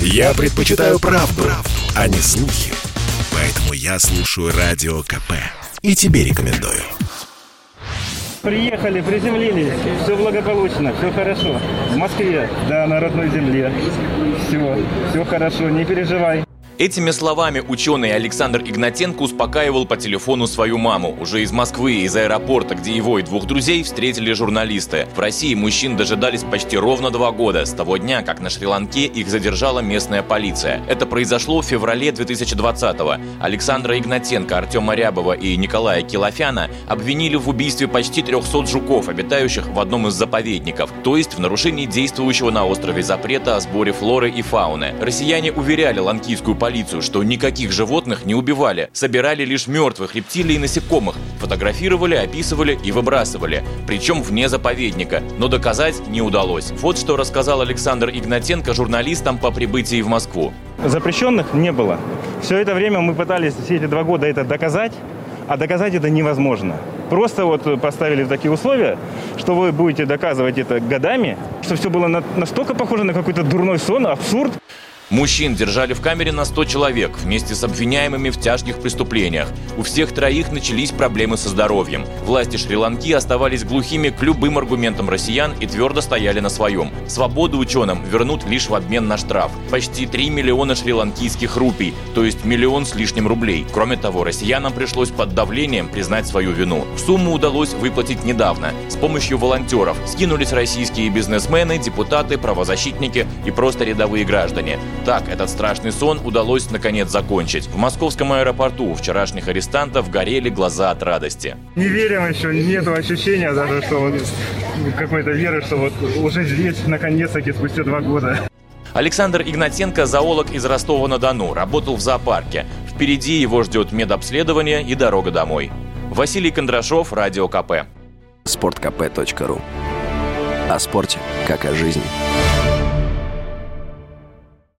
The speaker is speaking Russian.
Я предпочитаю правду, правду, а не слухи. Поэтому я слушаю Радио КП. И тебе рекомендую. Приехали, приземлились, все благополучно, все хорошо. В Москве, да, на родной земле. Все, все хорошо, не переживай. Этими словами ученый Александр Игнатенко успокаивал по телефону свою маму. Уже из Москвы, из аэропорта, где его и двух друзей встретили журналисты. В России мужчин дожидались почти ровно два года, с того дня, как на Шри-Ланке их задержала местная полиция. Это произошло в феврале 2020-го. Александра Игнатенко, Артема Рябова и Николая Килофяна обвинили в убийстве почти 300 жуков, обитающих в одном из заповедников, то есть в нарушении действующего на острове запрета о сборе флоры и фауны. Россияне уверяли ланкийскую полицию, полицию, что никаких животных не убивали, собирали лишь мертвых рептилий и насекомых, фотографировали, описывали и выбрасывали, причем вне заповедника, но доказать не удалось. Вот что рассказал Александр Игнатенко журналистам по прибытии в Москву. Запрещенных не было. Все это время мы пытались все эти два года это доказать, а доказать это невозможно. Просто вот поставили такие условия, что вы будете доказывать это годами, что все было настолько похоже на какой-то дурной сон, абсурд. Мужчин держали в камере на 100 человек вместе с обвиняемыми в тяжких преступлениях. У всех троих начались проблемы со здоровьем. Власти Шри-Ланки оставались глухими к любым аргументам россиян и твердо стояли на своем. Свободу ученым вернут лишь в обмен на штраф. Почти 3 миллиона шри-ланкийских рупий, то есть миллион с лишним рублей. Кроме того, россиянам пришлось под давлением признать свою вину. Сумму удалось выплатить недавно. С помощью волонтеров скинулись российские бизнесмены, депутаты, правозащитники и просто рядовые граждане. Так, этот страшный сон удалось наконец закончить. В московском аэропорту у вчерашних арестантов горели глаза от радости. Не верим еще, нету ощущения даже, что вот какой-то веры, что вот уже здесь, наконец-таки, спустя два года. Александр Игнатенко – зоолог из Ростова-на-Дону, работал в зоопарке. Впереди его ждет медобследование и дорога домой. Василий Кондрашов, Радио КП. Спорткп.ру О спорте, как о жизни.